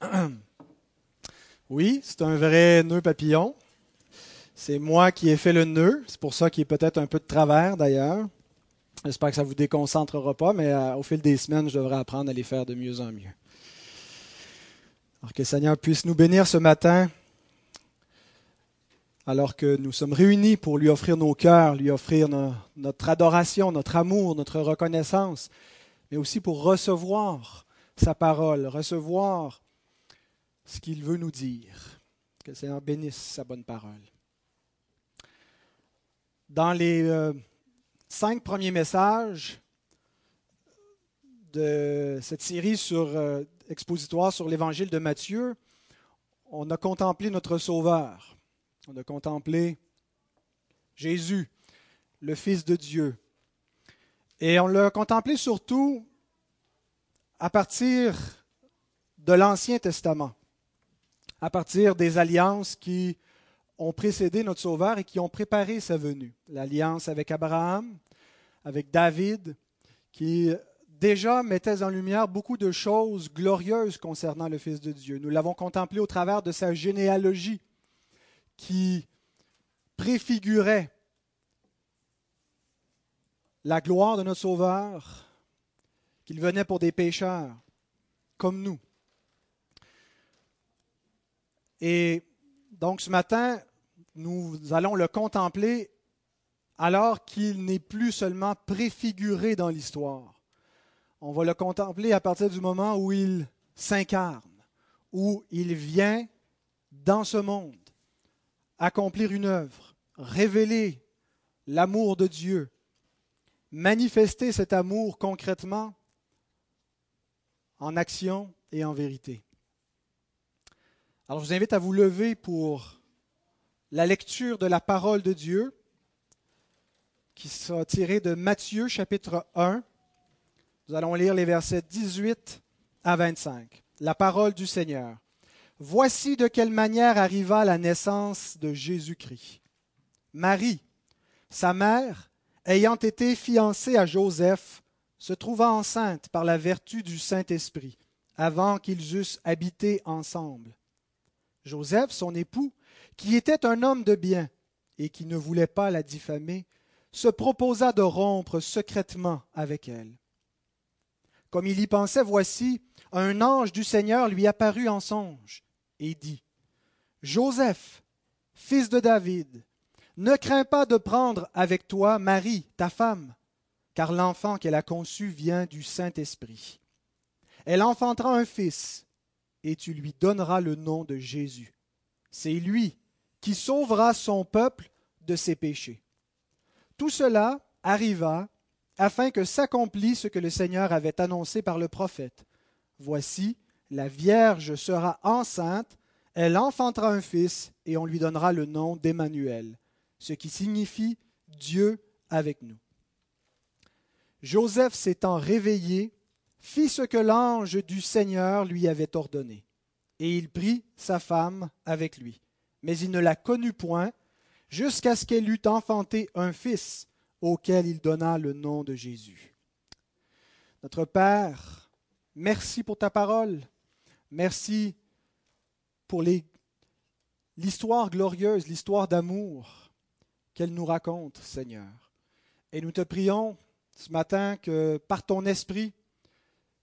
Oui, c'est un vrai nœud papillon. C'est moi qui ai fait le nœud. C'est pour ça qu'il est peut-être un peu de travers d'ailleurs. J'espère que ça ne vous déconcentrera pas, mais euh, au fil des semaines, je devrais apprendre à les faire de mieux en mieux. Alors que le Seigneur puisse nous bénir ce matin, alors que nous sommes réunis pour lui offrir nos cœurs, lui offrir notre adoration, notre amour, notre reconnaissance, mais aussi pour recevoir sa parole, recevoir ce qu'il veut nous dire. Que le Seigneur bénisse sa bonne parole. Dans les euh, cinq premiers messages de cette série sur euh, expositoire sur l'évangile de Matthieu, on a contemplé notre Sauveur. On a contemplé Jésus, le Fils de Dieu. Et on l'a contemplé surtout à partir de l'Ancien Testament, à partir des alliances qui ont précédé notre Sauveur et qui ont préparé sa venue. L'alliance avec Abraham, avec David, qui déjà mettait en lumière beaucoup de choses glorieuses concernant le Fils de Dieu. Nous l'avons contemplé au travers de sa généalogie qui préfigurait la gloire de notre Sauveur, qu'il venait pour des pécheurs comme nous. Et donc ce matin, nous allons le contempler alors qu'il n'est plus seulement préfiguré dans l'histoire. On va le contempler à partir du moment où il s'incarne, où il vient dans ce monde accomplir une œuvre, révéler l'amour de Dieu, manifester cet amour concrètement en action et en vérité. Alors je vous invite à vous lever pour la lecture de la parole de Dieu qui sera tirée de Matthieu chapitre 1. Nous allons lire les versets 18 à 25. La parole du Seigneur. Voici de quelle manière arriva la naissance de Jésus-Christ. Marie, sa mère, ayant été fiancée à Joseph, se trouva enceinte par la vertu du Saint-Esprit, avant qu'ils eussent habité ensemble. Joseph, son époux, qui était un homme de bien et qui ne voulait pas la diffamer, se proposa de rompre secrètement avec elle. Comme il y pensait, voici, un ange du Seigneur lui apparut en songe et dit, Joseph, fils de David, ne crains pas de prendre avec toi Marie, ta femme, car l'enfant qu'elle a conçu vient du Saint-Esprit. Elle enfantera un fils, et tu lui donneras le nom de Jésus. C'est lui qui sauvera son peuple de ses péchés. Tout cela arriva afin que s'accomplisse ce que le Seigneur avait annoncé par le prophète. Voici, la Vierge sera enceinte, elle enfantera un fils, et on lui donnera le nom d'Emmanuel, ce qui signifie Dieu avec nous. Joseph s'étant réveillé, fit ce que l'ange du Seigneur lui avait ordonné, et il prit sa femme avec lui mais il ne la connut point, jusqu'à ce qu'elle eût enfanté un fils, auquel il donna le nom de Jésus. Notre Père, merci pour ta parole, merci pour l'histoire glorieuse, l'histoire d'amour qu'elle nous raconte, Seigneur. Et nous te prions ce matin que par ton esprit,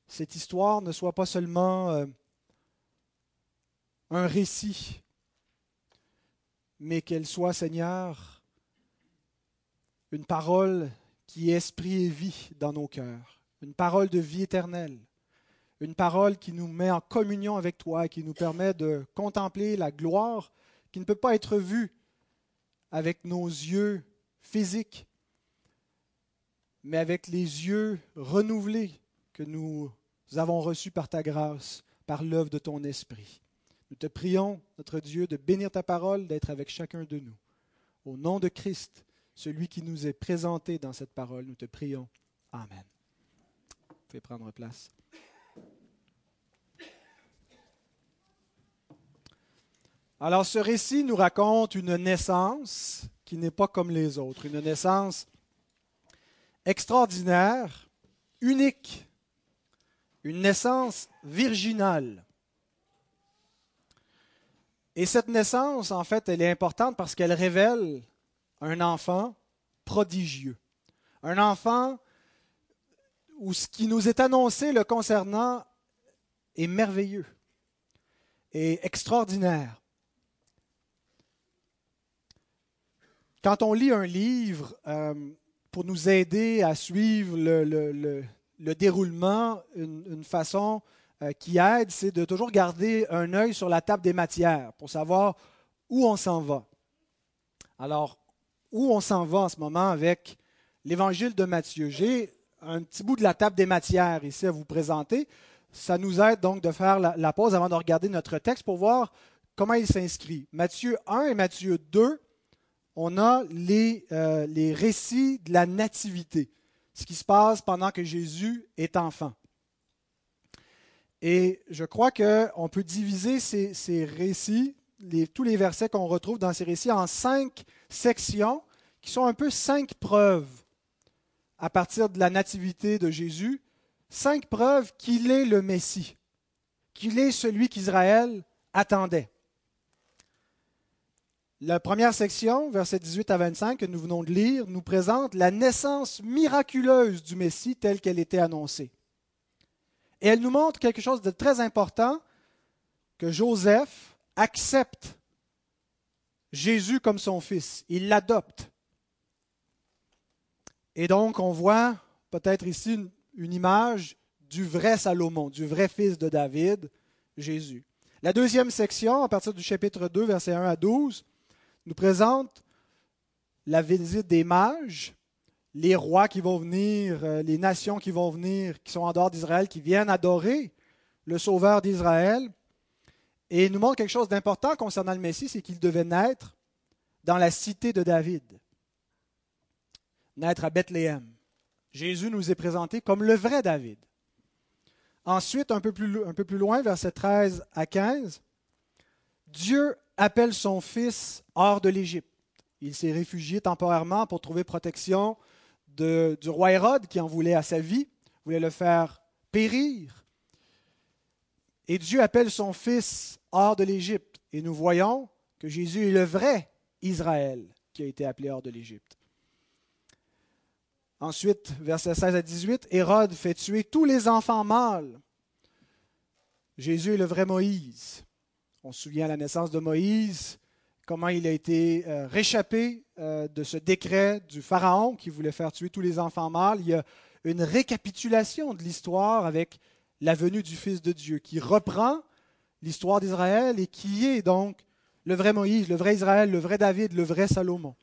cette histoire ne soit pas seulement euh, un récit, mais qu'elle soit, Seigneur, une parole qui est esprit et vie dans nos cœurs, une parole de vie éternelle, une parole qui nous met en communion avec toi et qui nous permet de contempler la gloire qui ne peut pas être vue avec nos yeux physiques, mais avec les yeux renouvelés que nous avons reçus par ta grâce, par l'œuvre de ton esprit. Nous te prions, notre Dieu, de bénir ta parole, d'être avec chacun de nous. Au nom de Christ, celui qui nous est présenté dans cette parole, nous te prions. Amen. Vous pouvez prendre place. Alors ce récit nous raconte une naissance qui n'est pas comme les autres, une naissance extraordinaire, unique, une naissance virginale. Et cette naissance, en fait, elle est importante parce qu'elle révèle un enfant prodigieux. Un enfant où ce qui nous est annoncé le concernant est merveilleux et extraordinaire. Quand on lit un livre, euh, pour nous aider à suivre le, déroulement, une, façon euh, qui aide, c'est de toujours garder un œil sur la table des matières pour savoir où on s'en va. Alors, où on s'en va en ce moment avec l'évangile de Matthieu? J'ai un petit bout de la table des matières ici à vous présenter. Ça nous aide donc de faire la, pause avant de regarder notre texte pour voir comment il s'inscrit. Matthieu 1 et Matthieu 2, on a euh, les récits de la nativité, ce qui se passe pendant que Jésus est enfant. Et je crois qu'on peut diviser ces, récits, tous les versets qu'on retrouve dans ces récits, en cinq sections qui sont un peu cinq preuves à partir de la nativité de Jésus, cinq preuves qu'il est le Messie, qu'il est celui qu'Israël attendait. La première section, versets 18 à 25, que nous venons de lire, nous présente la naissance miraculeuse du Messie telle qu'elle était annoncée. Et elle nous montre quelque chose de très important, que Joseph accepte Jésus comme son fils. Il l'adopte. Et donc, on voit peut-être ici une, image du vrai Salomon, du vrai fils de David, Jésus. La deuxième section, à partir du chapitre 2, versets 1 à 12, nous présente la visite des mages, les rois qui vont venir, euh, les nations qui vont venir, qui sont en dehors d'Israël, qui viennent adorer le Sauveur d'Israël. Et il nous montre quelque chose d'important concernant le Messie, c'est qu'il devait naître dans la cité de David naître à Bethléem. Jésus nous est présenté comme le vrai David. Ensuite, un peu plus, loin, versets 13 à 15, Dieu appelle son fils hors de l'Égypte. Il s'est réfugié temporairement pour trouver protection du roi Hérode qui en voulait à sa vie, voulait le faire périr. Et Dieu appelle son fils hors de l'Égypte. Et nous voyons que Jésus est le vrai Israël qui a été appelé hors de l'Égypte. Ensuite, versets 16 à 18, Hérode fait tuer tous les enfants mâles. Jésus est le vrai Moïse. On se souvient à la naissance de Moïse, comment il a été euh, réchappé euh, de ce décret du Pharaon qui voulait faire tuer tous les enfants mâles. Il y a une récapitulation de l'histoire avec la venue du Fils de Dieu qui reprend l'histoire d'Israël et qui est donc le vrai Moïse, le vrai Israël, le vrai David, le vrai Salomon.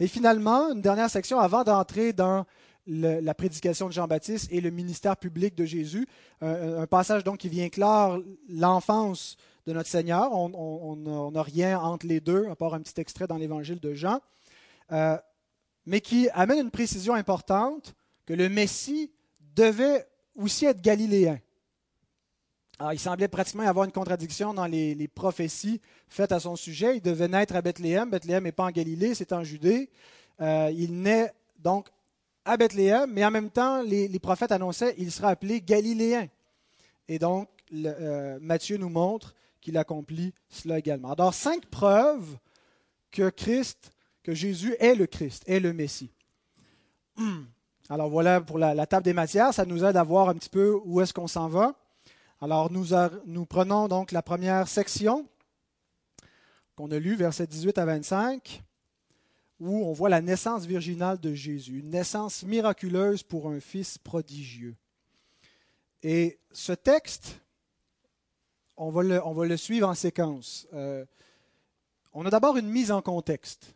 Et finalement, une dernière section avant d'entrer dans la prédication de Jean-Baptiste et le ministère public de Jésus. Un, passage donc qui vient clore l'enfance de notre Seigneur. On n'a rien entre les deux, à part un petit extrait dans l'évangile de Jean, euh, mais qui amène une précision importante que le Messie devait aussi être galiléen. il semblait pratiquement y avoir une contradiction dans les, prophéties faites à son sujet. Il devait naître à Bethléem. Bethléem n'est pas en Galilée, c'est en Judée. Euh, il naît donc à Bethléem, mais en même temps, les, prophètes annonçaient qu'il sera appelé Galiléen. Et donc, euh, Matthieu nous montre qu'il accomplit cela également. Alors, cinq preuves que Christ, que Jésus est le Christ, est le Messie. Alors voilà pour la, table des matières, ça nous aide à voir un petit peu où est-ce qu'on s'en va. Alors nous, nous prenons donc la première section qu'on a lue, versets 18 à 25 où on voit la naissance virginale de Jésus, une naissance miraculeuse pour un fils prodigieux. Et ce texte, on va le, suivre en séquence. Euh, on a d'abord une mise en contexte.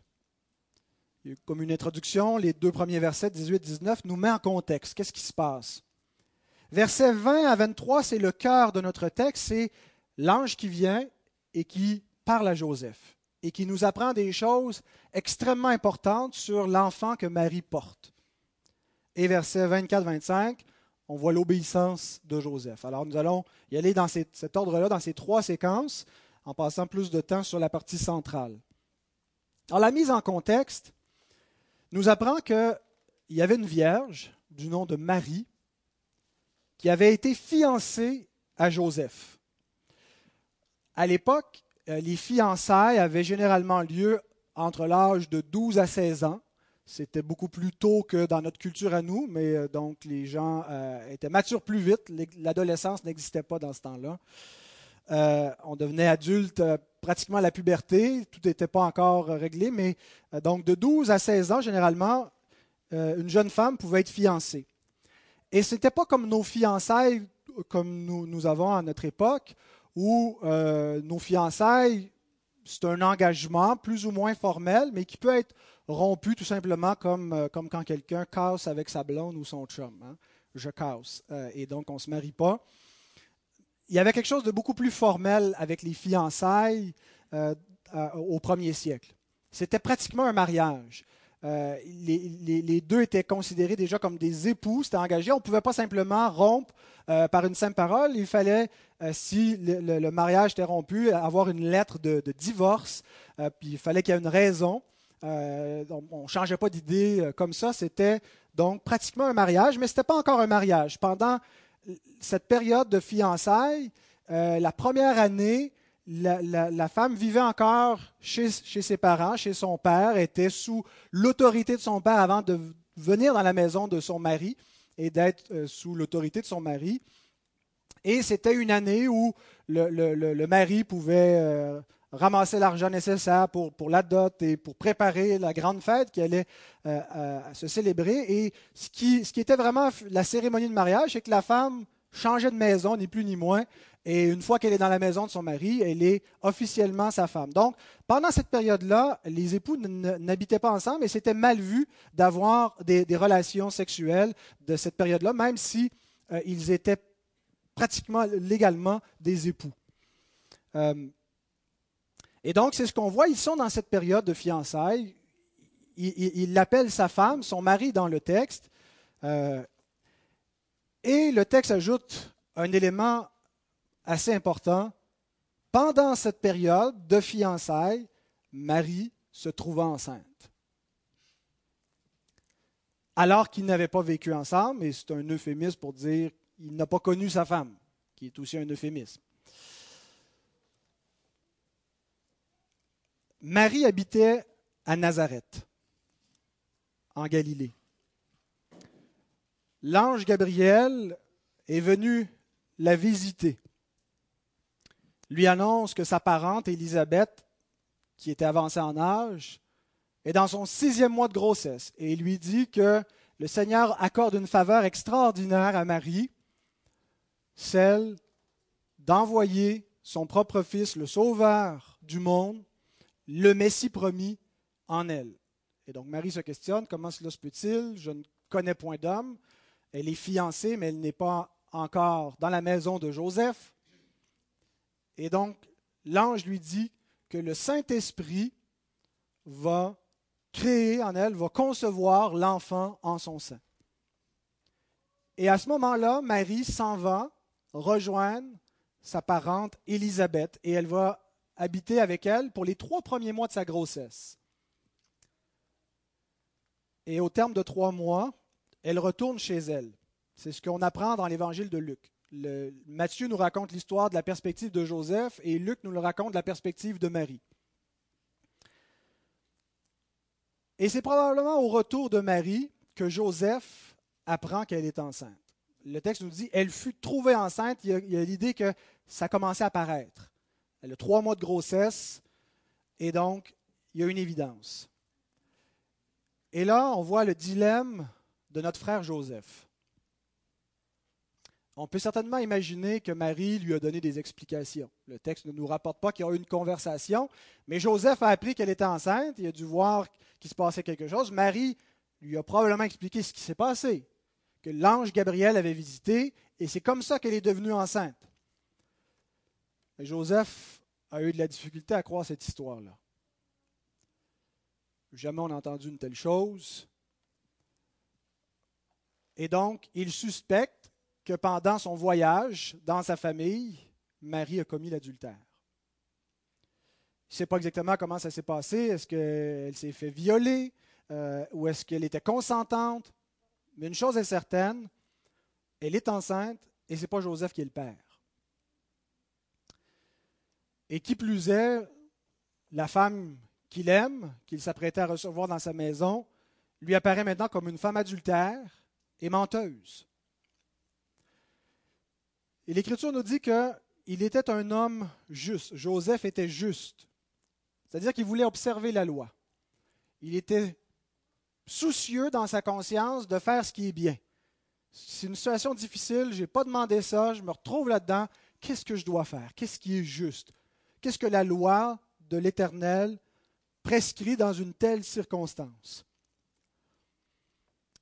Comme une introduction, les deux premiers versets, 18-19, nous met en contexte. Qu'est-ce qui se passe? Versets 20 à 23, c'est le cœur de notre texte, c'est l'ange qui vient et qui parle à Joseph et qui nous apprend des choses extrêmement importantes sur l'enfant que Marie porte. Et versets 24-25, on voit l'obéissance de Joseph. Alors nous allons y aller dans cet ordre-là, dans ces trois séquences, en passant plus de temps sur la partie centrale. Alors la mise en contexte nous apprend qu'il y avait une vierge du nom de Marie qui avait été fiancée à Joseph. À l'époque, euh, les fiançailles avaient généralement lieu entre l'âge de 12 à 16 ans. C'était beaucoup plus tôt que dans notre culture à nous, mais euh, donc les gens euh, étaient matures plus vite. L'adolescence n'existait pas dans ce temps-là. on devenait adulte pratiquement à la puberté, tout n'était pas encore réglé, mais donc de 12 à 16 ans, généralement, une jeune femme pouvait être fiancée. Et ce n'était pas comme nos fiançailles comme nous, nous avons à notre époque, où euh, nos fiançailles, c'est un engagement plus ou moins formel, mais qui peut être rompu tout simplement comme, euh, comme quand quelqu'un casse avec sa blonde ou son chum. Hein. Je casse. Euh, et donc, on ne se marie pas. Il y avait quelque chose de beaucoup plus formel avec les fiançailles au premier siècle. C'était pratiquement un mariage. les, les, deux étaient considérés déjà comme des époux, c'était engagé. On ne pouvait pas simplement rompre euh, par une simple parole. Il fallait, euh, si le, mariage était rompu, avoir une lettre de, divorce. Euh, puis il fallait qu'il y ait une raison. On ne changeait pas d'idée comme ça. C'était donc pratiquement un mariage, mais ce n'était pas encore un mariage. Pendant cette période de fiançailles, la première année, la, femme vivait encore chez, ses parents, chez son père, était sous l'autorité de son père avant de venir dans la maison de son mari et d'être euh, sous l'autorité de son mari. Et c'était une année où le, mari pouvait euh, ramasser l'argent nécessaire pour, pour la dot et pour préparer la grande fête qui allait euh, se célébrer. Et ce qui, ce qui était vraiment la cérémonie de mariage, c'est que la femme changeait de maison, ni plus ni moins. Et une fois qu'elle est dans la maison de son mari, elle est officiellement sa femme. Donc, pendant cette période-là, les époux n'habitaient pas ensemble et c'était mal vu d'avoir des, relations sexuelles de cette période-là, même si euh, ils étaient pratiquement légalement des époux. Euh, et donc, c'est ce qu'on voit. Ils sont dans cette période de fiançailles. Il l'appelle sa femme, son mari dans le texte. Euh, et le texte ajoute un élément assez important. Pendant cette période de fiançailles, Marie se trouva enceinte. Alors qu'ils n'avaient pas vécu ensemble, et c'est un euphémisme pour dire qu'il n'a pas connu sa femme, qui est aussi un euphémisme. Marie habitait à Nazareth, en Galilée. L'ange Gabriel est venu la visiter lui annonce que sa parente, Élisabeth, qui était avancée en âge, est dans son sixième mois de grossesse et lui dit que le Seigneur accorde une faveur extraordinaire à Marie, celle d'envoyer son propre Fils, le Sauveur du monde, le Messie promis en elle. Et donc Marie se questionne, comment cela se peut-il? Je ne connais point d'homme. Elle est fiancée, mais elle n'est pas encore dans la maison de Joseph. Et donc, l'ange lui dit que le Saint-Esprit va créer en elle, va concevoir l'enfant en son sein. Et à ce moment-là, Marie s'en va rejoindre sa parente Élisabeth et elle va habiter avec elle pour les trois premiers mois de sa grossesse. Et au terme de trois mois, elle retourne chez elle. C'est ce qu'on apprend dans l'évangile de Luc. Matthieu nous raconte l'histoire de la perspective de Joseph et Luc nous le raconte de la perspective de Marie. Et c'est probablement au retour de Marie que Joseph apprend qu'elle est enceinte. Le texte nous dit, elle fut trouvée enceinte. Il y a, l'idée que ça commençait à paraître. Elle a trois mois de grossesse et donc il y a une évidence. Et là, on voit le dilemme de notre frère Joseph. On peut certainement imaginer que Marie lui a donné des explications. Le texte ne nous rapporte pas qu'il y a eu une conversation, mais Joseph a appris qu'elle était enceinte, il a dû voir qu'il se passait quelque chose. Marie lui a probablement expliqué ce qui s'est passé, que l'ange Gabriel avait visité, et c'est comme ça qu'elle est devenue enceinte. Joseph a eu de la difficulté à croire cette histoire-là. Jamais on n'a entendu une telle chose. Et donc, il suspecte que pendant son voyage dans sa famille, Marie a commis l'adultère. Il ne sait pas exactement comment ça s'est passé. Est-ce qu'elle s'est fait violer? Euh, ou est-ce qu'elle était consentante? Mais une chose est certaine, elle est enceinte et ce n'est pas Joseph qui est le père. Et qui plus est, la femme qu'il aime, qu'il s'apprêtait à recevoir dans sa maison, lui apparaît maintenant comme une femme adultère et menteuse. Et l'Écriture nous dit qu'il était un homme juste. Joseph était juste. C'est-à-dire qu'il voulait observer la loi. Il était soucieux dans sa conscience de faire ce qui est bien. C'est une situation difficile, je n'ai pas demandé ça, je me retrouve là-dedans. Qu'est-ce que je dois faire? Qu'est-ce qui est juste? Qu'est-ce que la loi de l'Éternel prescrit dans une telle circonstance?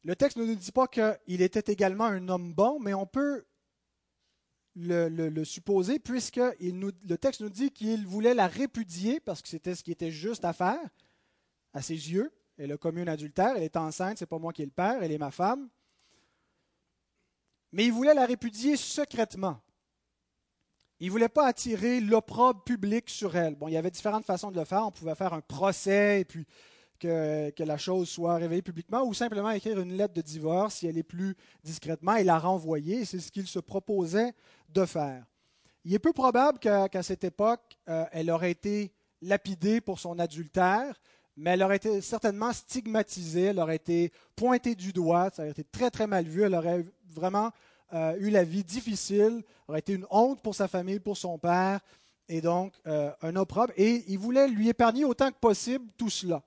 Le texte ne nous dit pas qu'il était également un homme bon, mais on peut le, supposer, puisque le texte nous dit qu'il voulait la répudier, parce que c'était ce qui était juste à faire, à ses yeux. Elle a commis un adultère, elle est enceinte, c'est pas moi qui est le père, elle est ma femme. Mais il voulait la répudier secrètement. Il ne voulait pas attirer l'opprobre public sur elle. Bon, il y avait différentes façons de le faire. On pouvait faire un procès et puis que, la chose soit révélée publiquement, ou simplement écrire une lettre de divorce si elle est plus discrètement et la renvoyer. C'est ce qu'il se proposait de faire. Il est peu probable qu'à cette époque, euh, elle aurait été lapidée pour son adultère, mais elle aurait été certainement stigmatisée, elle aurait été pointée du doigt, ça aurait été très très mal vu, elle aurait vraiment euh, eu la vie difficile, aurait été une honte pour sa famille, pour son père, et donc euh, un opprobre. Et il voulait lui épargner autant que possible tout cela.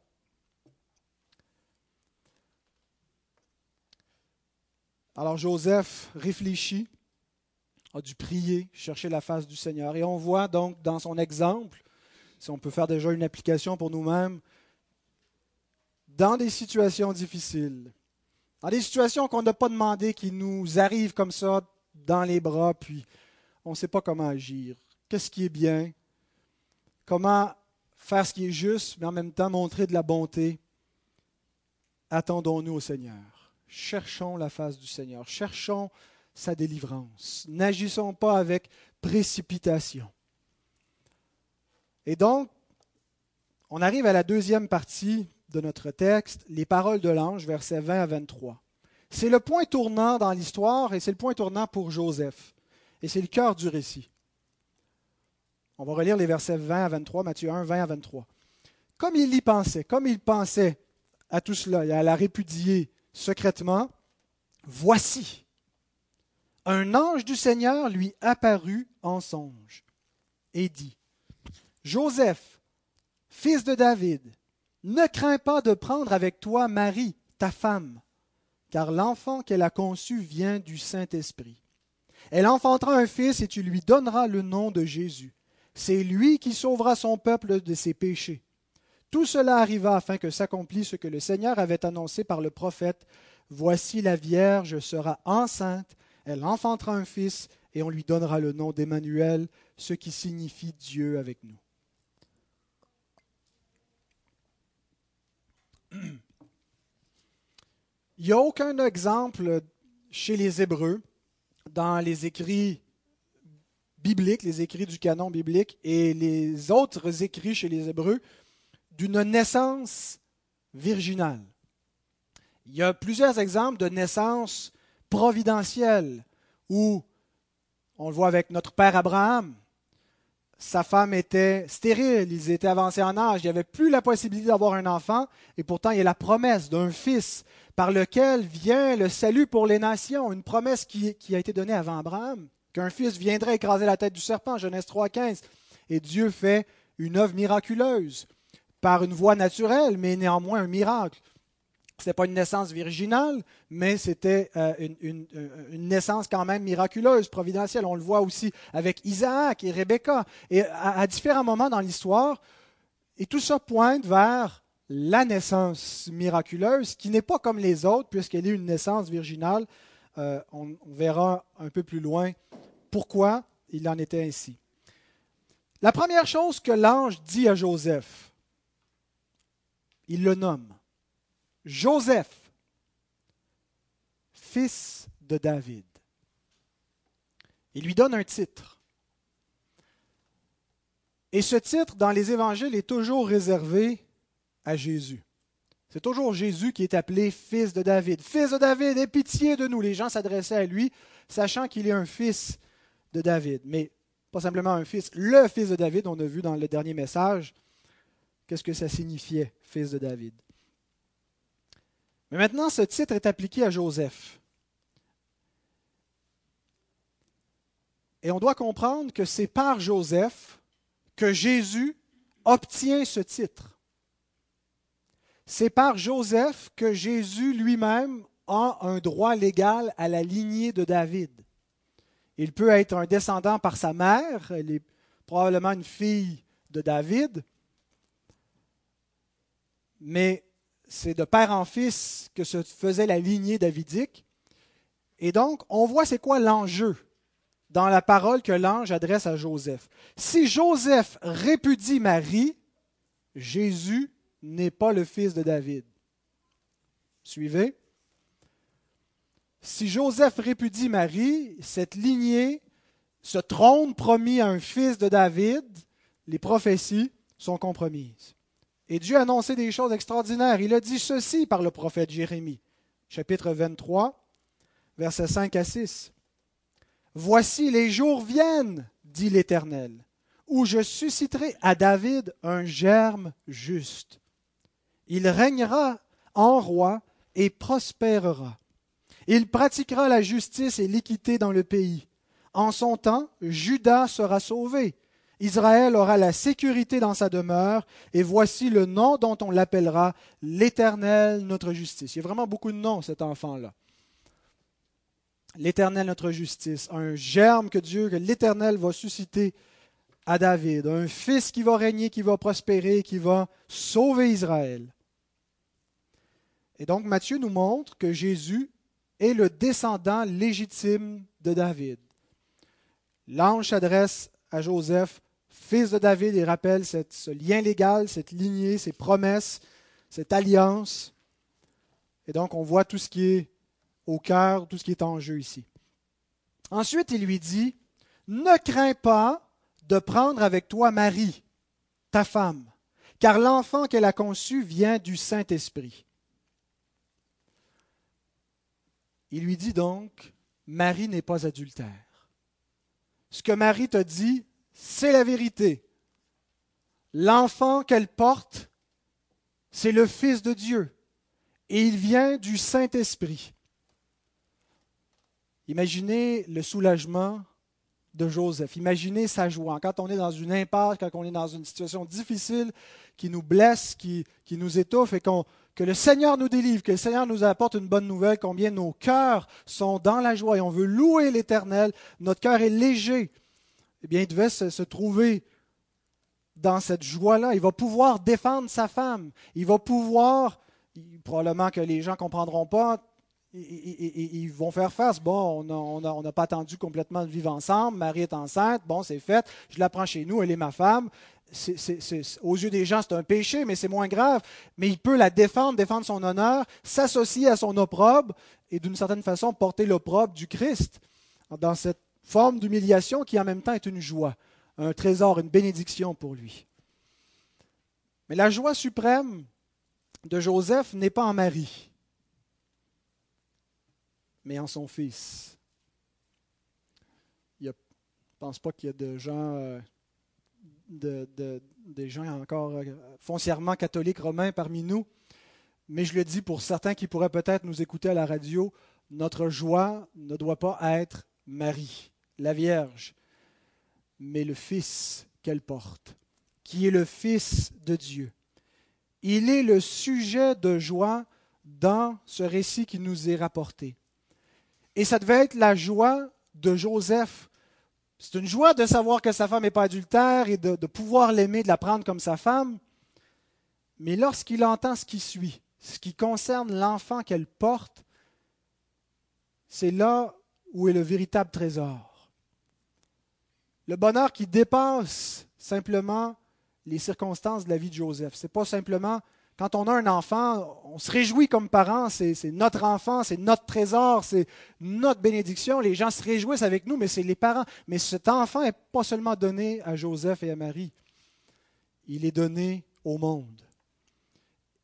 Alors Joseph réfléchit, a dû prier, chercher la face du Seigneur. Et on voit donc dans son exemple, si on peut faire déjà une application pour nous-mêmes, dans des situations difficiles, dans des situations qu'on n'a pas demandé, qui nous arrivent comme ça dans les bras, puis on ne sait pas comment agir. Qu'est-ce qui est bien? Comment faire ce qui est juste, mais en même temps montrer de la bonté? Attendons-nous au Seigneur. Cherchons la face du Seigneur. Cherchons sa délivrance. N'agissons pas avec précipitation. Et donc, on arrive à la deuxième partie de notre texte, les paroles de l'ange, versets 20 à 23. C'est le point tournant dans l'histoire et c'est le point tournant pour Joseph. Et c'est le cœur du récit. On va relire les versets 20 à 23, Matthieu 1, 20 à 23. Comme il y pensait, comme il pensait à tout cela et à la répudier secrètement, voici, un ange du Seigneur lui apparut en songe et dit, Joseph, fils de David, ne crains pas de prendre avec toi Marie, ta femme, car l'enfant qu'elle a conçu vient du Saint-Esprit. Elle enfantera un fils et tu lui donneras le nom de Jésus. C'est lui qui sauvera son peuple de ses péchés. Tout cela arriva afin que s'accomplisse ce que le Seigneur avait annoncé par le prophète. Voici la Vierge sera enceinte, elle enfantera un fils, et on lui donnera le nom d'Emmanuel, ce qui signifie Dieu avec nous. Il n'y a aucun exemple chez les Hébreux dans les écrits bibliques, les écrits du canon biblique et les autres écrits chez les Hébreux d'une naissance virginale. Il y a plusieurs exemples de naissance providentielle où on le voit avec notre père Abraham, sa femme était stérile, ils étaient avancés en âge, il n'y avait plus la possibilité d'avoir un enfant, et pourtant il y a la promesse d'un fils par lequel vient le salut pour les nations, une promesse qui, a été donnée avant Abraham, qu'un fils viendrait écraser la tête du serpent, Genèse 3.15. Et Dieu fait une œuvre miraculeuse, par une voie naturelle, mais néanmoins un miracle. Ce n'était pas une naissance virginale, mais c'était euh, une, naissance quand même miraculeuse, providentielle. On le voit aussi avec Isaac et Rebecca. Et à, différents moments dans l'histoire, et tout ça pointe vers la naissance miraculeuse, qui n'est pas comme les autres, puisqu'elle est une naissance virginale. Euh, on verra un peu plus loin pourquoi il en était ainsi. La première chose que l'ange dit à Joseph, il le nomme. Joseph, fils de David. Il lui donne un titre. Et ce titre, dans les évangiles, est toujours réservé à Jésus. C'est toujours Jésus qui est appelé fils de David. Fils de David, aie pitié de nous. Les gens s'adressaient à lui, sachant qu'il est un fils de David. Mais pas simplement un fils, le fils de David, on a vu dans le dernier message qu'est-ce que ça signifiait, fils de David? Mais maintenant, ce titre est appliqué à Joseph. Et on doit comprendre que c'est par Joseph que Jésus obtient ce titre. C'est par Joseph que Jésus lui-même a un droit légal à la lignée de David. Il peut être un descendant par sa mère, elle est probablement une fille de David, mais c'est de père en fils que se faisait la lignée davidique. Et donc, on voit c'est quoi l'enjeu dans la parole que l'ange adresse à Joseph. Si Joseph répudie Marie, Jésus n'est pas le fils de David. Suivez si Joseph répudie Marie, cette lignée, ce trône promis à un fils de David, les prophéties sont compromises. Et Dieu a annoncé des choses extraordinaires. Il a dit ceci par le prophète Jérémie, chapitre 23, versets 5 à 6. Voici les jours viennent, dit l'Éternel, où je susciterai à David un germe juste. Il régnera en roi et prospérera. Il pratiquera la justice et l'équité dans le pays. En son temps, Judas sera sauvé. Israël aura la sécurité dans sa demeure, et voici le nom dont on l'appellera l'Éternel notre justice. Il y a vraiment beaucoup de noms, cet enfant-là. L'Éternel notre justice, un germe que Dieu, que l'Éternel va susciter à David, un fils qui va régner, qui va prospérer, qui va sauver Israël. Et donc Matthieu nous montre que Jésus est le descendant légitime de David. L'ange s'adresse à Joseph, fils de David, et rappelle ce lien légal, cette lignée, ces promesses, cette alliance. Et donc on voit tout ce qui est au cœur, tout ce qui est en jeu ici. Ensuite, il lui dit, ne crains pas de prendre avec toi Marie, ta femme, car l'enfant qu'elle a conçu vient du Saint-Esprit. Il lui dit donc, Marie n'est pas adultère. Ce que Marie t'a dit, c'est la vérité. L'enfant qu'elle porte, c'est le Fils de Dieu, et il vient du Saint-Esprit. Imaginez le soulagement de Joseph. Imaginez sa joie. Quand on est dans une impasse, quand on est dans une situation difficile qui nous blesse, qui, nous étouffe et que le Seigneur nous délivre, que le Seigneur nous apporte une bonne nouvelle, combien nos cœurs sont dans la joie et on veut louer l'Éternel, notre cœur est léger. Eh bien, il devait se, trouver dans cette joie-là. Il va pouvoir défendre sa femme. Il va pouvoir, probablement que les gens ne comprendront pas, ils vont faire face. Bon, on n'a pas attendu complètement de vivre ensemble. Marie est enceinte. Bon, c'est fait. Je la prends chez nous. Elle est ma femme aux yeux des gens, c'est un péché, mais c'est moins grave. Mais il peut la défendre, défendre son honneur, s'associer à son opprobre et d'une certaine façon porter l'opprobre du Christ dans cette forme d'humiliation qui en même temps est une joie, un trésor, une bénédiction pour lui. Mais la joie suprême de Joseph n'est pas en Marie, mais en son fils. je ne pense pas qu'il y a de gens euh, de, des gens encore euh, foncièrement catholiques romains parmi nous, mais je le dis pour certains qui pourraient peut-être nous écouter à la radio, notre joie ne doit pas être Marie, la Vierge, mais le Fils qu'elle porte, qui est le Fils de Dieu. Il est le sujet de joie dans ce récit qui nous est rapporté. Et ça devait être la joie de Joseph c'est une joie de savoir que sa femme n'est pas adultère et de, pouvoir l'aimer, de la prendre comme sa femme. Mais lorsqu'il entend ce qui suit, ce qui concerne l'enfant qu'elle porte, c'est là où est le véritable trésor. Le bonheur qui dépasse simplement les circonstances de la vie de Joseph. Ce n'est pas simplement quand on a un enfant, on se réjouit comme parents, c'est notre enfant, c'est notre trésor, c'est notre bénédiction. Les gens se réjouissent avec nous, mais c'est les parents. Mais cet enfant n'est pas seulement donné à Joseph et à Marie, il est donné au monde.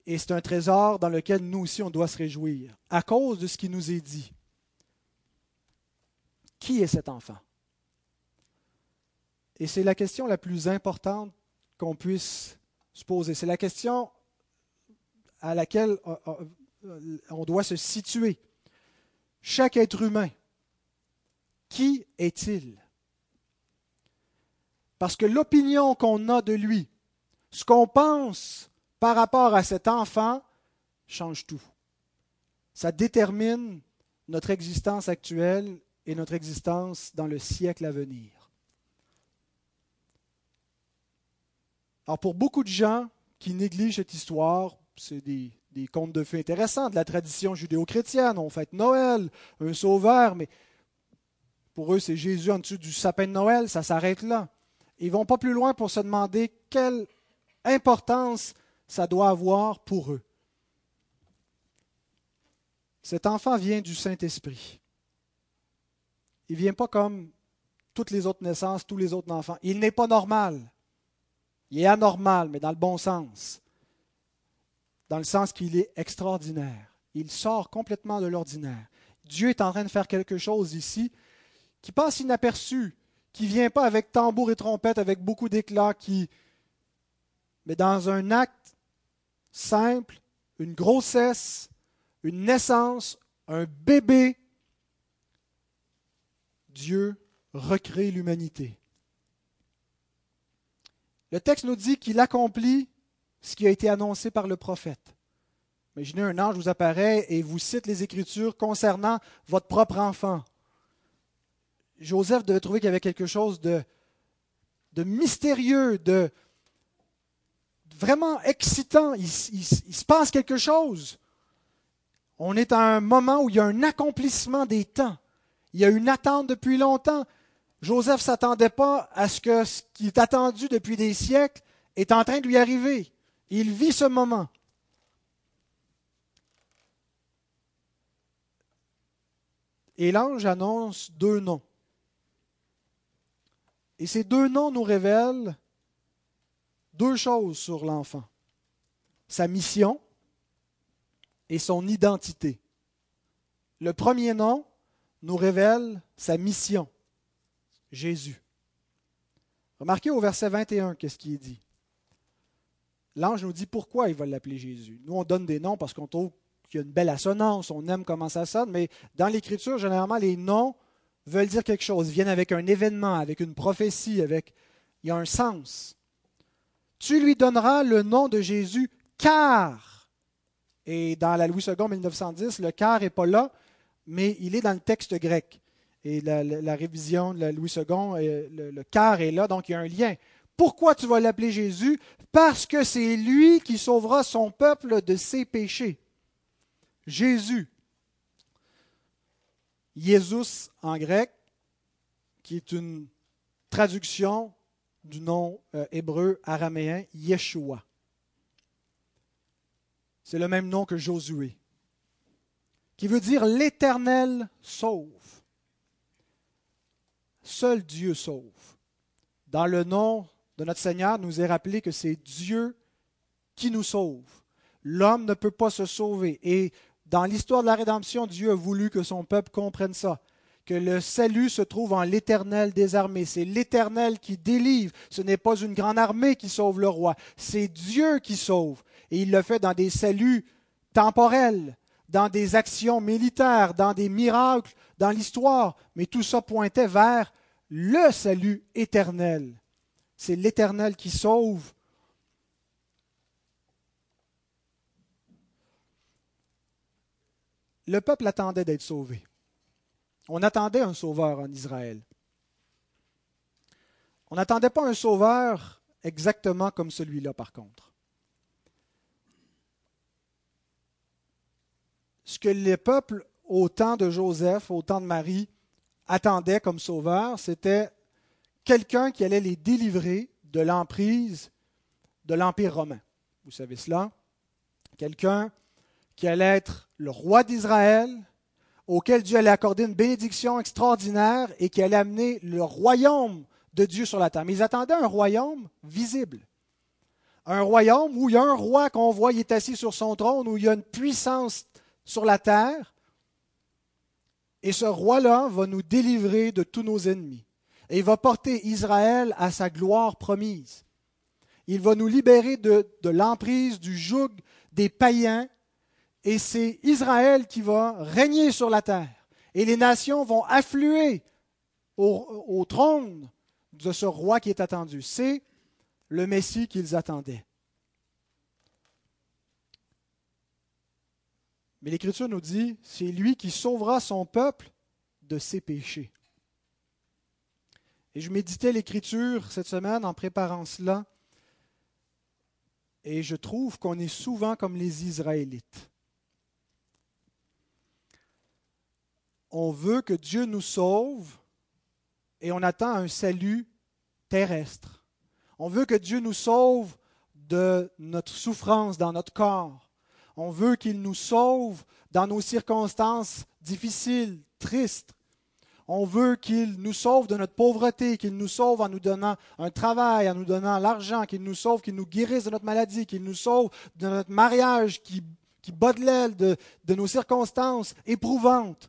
Et c'est un trésor dans lequel nous aussi on doit se réjouir, à cause de ce qui nous est dit. Qui est cet enfant? Et c'est la question la plus importante qu'on puisse se poser. C'est la question à laquelle euh, euh, on doit se situer. Chaque être humain, qui est-il? Parce que l'opinion qu'on a de lui, ce qu'on pense par rapport à cet enfant, change tout. Ça détermine notre existence actuelle et notre existence dans le siècle à venir. Alors pour beaucoup de gens qui négligent cette histoire, c'est des, contes de fées intéressants de la tradition judéo-chrétienne. On fête Noël, un sauveur, mais pour eux, c'est Jésus en dessous du sapin de Noël, ça s'arrête là. Ils vont pas plus loin pour se demander quelle importance ça doit avoir pour eux. Cet enfant vient du Saint-Esprit. Il ne vient pas comme toutes les autres naissances, tous les autres enfants. Il n'est pas normal. Il est anormal, mais dans le bon sens. Dans le sens qu'il est extraordinaire. Il sort complètement de l'ordinaire. Dieu est en train de faire quelque chose ici qui passe inaperçu, qui ne vient pas avec tambour et trompette, avec beaucoup d'éclat, qui, mais dans un acte simple, une grossesse, une naissance, un bébé, Dieu recrée l'humanité. Le texte nous dit qu'il accomplit ce qui a été annoncé par le prophète. Imaginez un ange vous apparaît et vous cite les Écritures concernant votre propre enfant. Joseph devait trouver qu'il y avait quelque chose de, de mystérieux, de vraiment excitant. Il, il, se passe quelque chose. On est à un moment où il y a un accomplissement des temps. Il y a une attente depuis longtemps. Joseph ne s'attendait pas à ce que ce qui est attendu depuis des siècles est en train de lui arriver. Il vit ce moment. Et l'ange annonce deux noms. Et ces deux noms nous révèlent deux choses sur l'enfant. Sa mission et son identité. Le premier nom nous révèle sa mission. Jésus. Remarquez au verset 21 qu'est-ce qui est dit? L'ange nous dit pourquoi il va l'appeler Jésus. Nous, on donne des noms parce qu'on trouve qu'il y a une belle assonance, on aime comment ça sonne, mais dans l'Écriture, généralement, les noms veulent dire quelque chose, viennent avec un événement, avec une prophétie, avec il y a un sens. Tu lui donneras le nom de Jésus car, et dans la Louis II 1910, le car n'est pas là, mais il est dans le texte grec et la, révision de Louis II, le, le quart est là, donc il y a un lien. Pourquoi tu vas l'appeler Jésus? Parce que c'est lui qui sauvera son peuple de ses péchés. Jésus. Jésus en grec, qui est une traduction du nom euh, hébreu araméen Yeshua. C'est le même nom que Josué, qui veut dire l'Éternel sauve. Seul Dieu sauve. Dans le nom de notre Seigneur, nous est rappelé que c'est Dieu qui nous sauve. L'homme ne peut pas se sauver. Et dans l'histoire de la rédemption, Dieu a voulu que son peuple comprenne ça, que le salut se trouve en l'Éternel des armées. C'est l'Éternel qui délivre. Ce n'est pas une grande armée qui sauve le roi, c'est Dieu qui sauve. Et il le fait dans des saluts temporels, dans des actions militaires, dans des miracles, l'histoire, mais tout ça pointait vers le salut éternel. C'est l'Éternel qui sauve. Le peuple attendait d'être sauvé. On attendait un sauveur en Israël. On n'attendait pas un sauveur exactement comme celui-là, par contre. ce que les peuples au temps de Joseph, au temps de Marie, attendaient comme sauveur, c'était quelqu'un qui allait les délivrer de l'emprise de l'Empire romain. Vous savez cela? Quelqu'un qui allait être le roi d'Israël, auquel Dieu allait accorder une bénédiction extraordinaire et qui allait amener le royaume de Dieu sur la terre. Mais ils attendaient un royaume visible. Un royaume où il y a un roi qu'on voit, il est assis sur son trône, où il y a une puissance sur la terre. Et ce roi-là va nous délivrer de tous nos ennemis. et il va porter Israël à sa gloire promise. Il va nous libérer de, l'emprise, du joug des païens, et c'est Israël qui va régner sur la terre. Et les nations vont affluer au, au trône de ce roi qui est attendu. C'est le Messie qu'ils attendaient. Mais l'Écriture nous dit, c'est lui qui sauvera son peuple de ses péchés. Et je méditais l'Écriture cette semaine en préparant cela, et je trouve qu'on est souvent comme les Israélites. On veut que Dieu nous sauve et on attend un salut terrestre. On veut que Dieu nous sauve de notre souffrance dans notre corps. On veut qu'il nous sauve dans nos circonstances difficiles, tristes. On veut qu'il nous sauve de notre pauvreté, qu'il nous sauve en nous donnant un travail, en nous donnant l'argent, qu'il nous sauve, qu'il nous guérisse de notre maladie, qu'il nous sauve de notre mariage qui, qui bat de l'aile, de, de nos circonstances éprouvantes.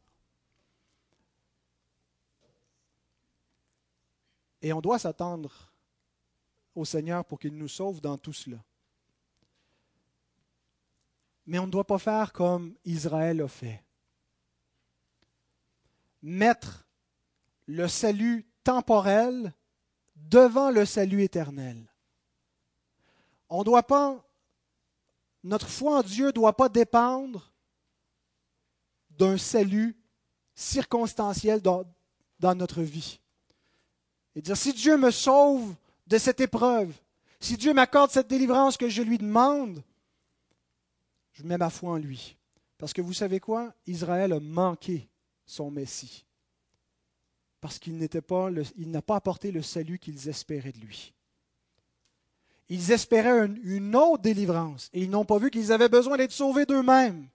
Et on doit s'attendre au Seigneur pour qu'il nous sauve dans tout cela. Mais on ne doit pas faire comme Israël a fait. Mettre le salut temporel devant le salut éternel. On doit pas, notre foi en Dieu ne doit pas dépendre d'un salut circonstanciel dans notre vie. Et dire, si Dieu me sauve de cette épreuve, si Dieu m'accorde cette délivrance que je lui demande, je mets ma foi en lui. Parce que vous savez quoi? Israël a manqué son Messie. Parce qu'il n'était pas n'a pas apporté le salut qu'ils espéraient de lui. Ils espéraient une autre délivrance et ils n'ont pas vu qu'ils avaient besoin d'être sauvés d'eux-mêmes,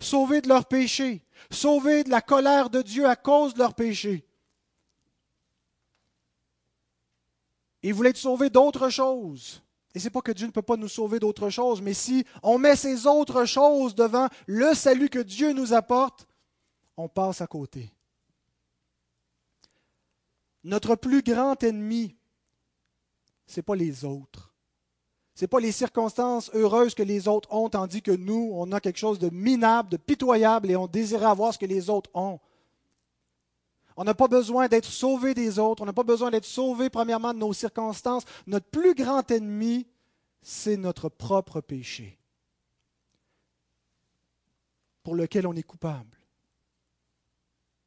sauvés de leurs péchés, sauvés de la colère de Dieu à cause de leurs péchés. Ils voulaient être sauvés d'autres choses. Et c'est pas que Dieu ne peut pas nous sauver d'autre chose, mais si on met ces autres choses devant le salut que Dieu nous apporte, on passe à côté. Notre plus grand ennemi, ce n'est pas les autres. Ce n'est pas les circonstances heureuses que les autres ont, tandis que nous, on a quelque chose de minable, de pitoyable, et on désirait avoir ce que les autres ont. On n'a pas besoin d'être sauvé des autres. On n'a pas besoin d'être sauvé, premièrement, de nos circonstances. Notre plus grand ennemi, c'est notre propre péché, pour lequel on est coupable.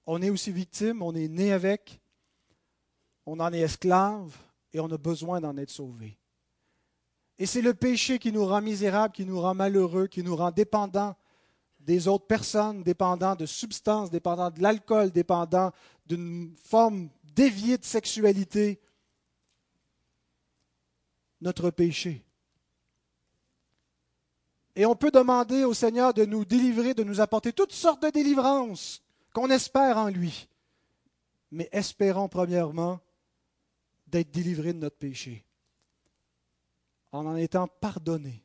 On est aussi victime, on est né avec, on en est esclave et on a besoin d'en être sauvé. Et c'est le péché qui nous rend misérables, qui nous rend malheureux, qui nous rend dépendants des autres personnes, dépendants de substances, dépendants de l'alcool, dépendants d'une forme déviée de sexualité, notre péché. Et on peut demander au Seigneur de nous délivrer, de nous apporter toutes sortes de délivrances qu'on espère en lui. Mais espérons premièrement d'être délivrés de notre péché, en en étant pardonnés,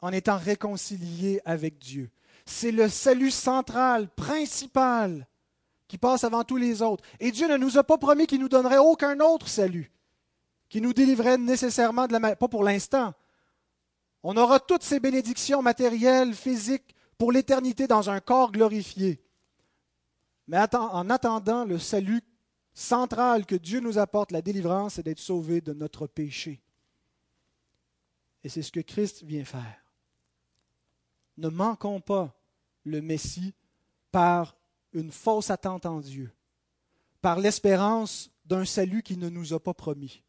en étant réconciliés avec Dieu. C'est le salut central, principal, qui passe avant tous les autres. Et Dieu ne nous a pas promis qu'il nous donnerait aucun autre salut, qui nous délivrerait nécessairement de la pas pour l'instant. On aura toutes ces bénédictions matérielles, physiques, pour l'éternité dans un corps glorifié. Mais en attendant le salut central que Dieu nous apporte, la délivrance, c'est d'être sauvé de notre péché. Et c'est ce que Christ vient faire. Ne manquons pas le Messie par une fausse attente en Dieu, par l'espérance d'un salut qui ne nous a pas promis.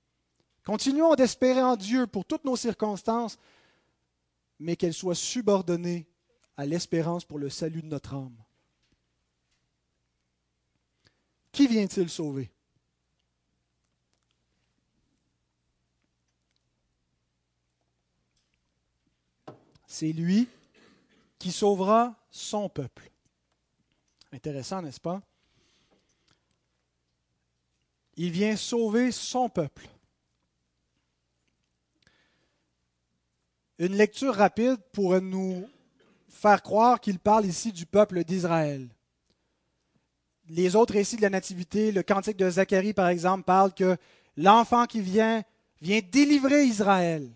Continuons d'espérer en Dieu pour toutes nos circonstances, mais qu'elles soient subordonnées à l'espérance pour le salut de notre âme. Qui vient-il sauver? C'est lui qui sauvera son peuple. Intéressant, n'est-ce pas? Il vient sauver son peuple. Une lecture rapide pourrait nous faire croire qu'il parle ici du peuple d'Israël. les autres récits de la Nativité, le cantique de Zacharie par exemple, parle que l'enfant qui vient vient délivrer Israël.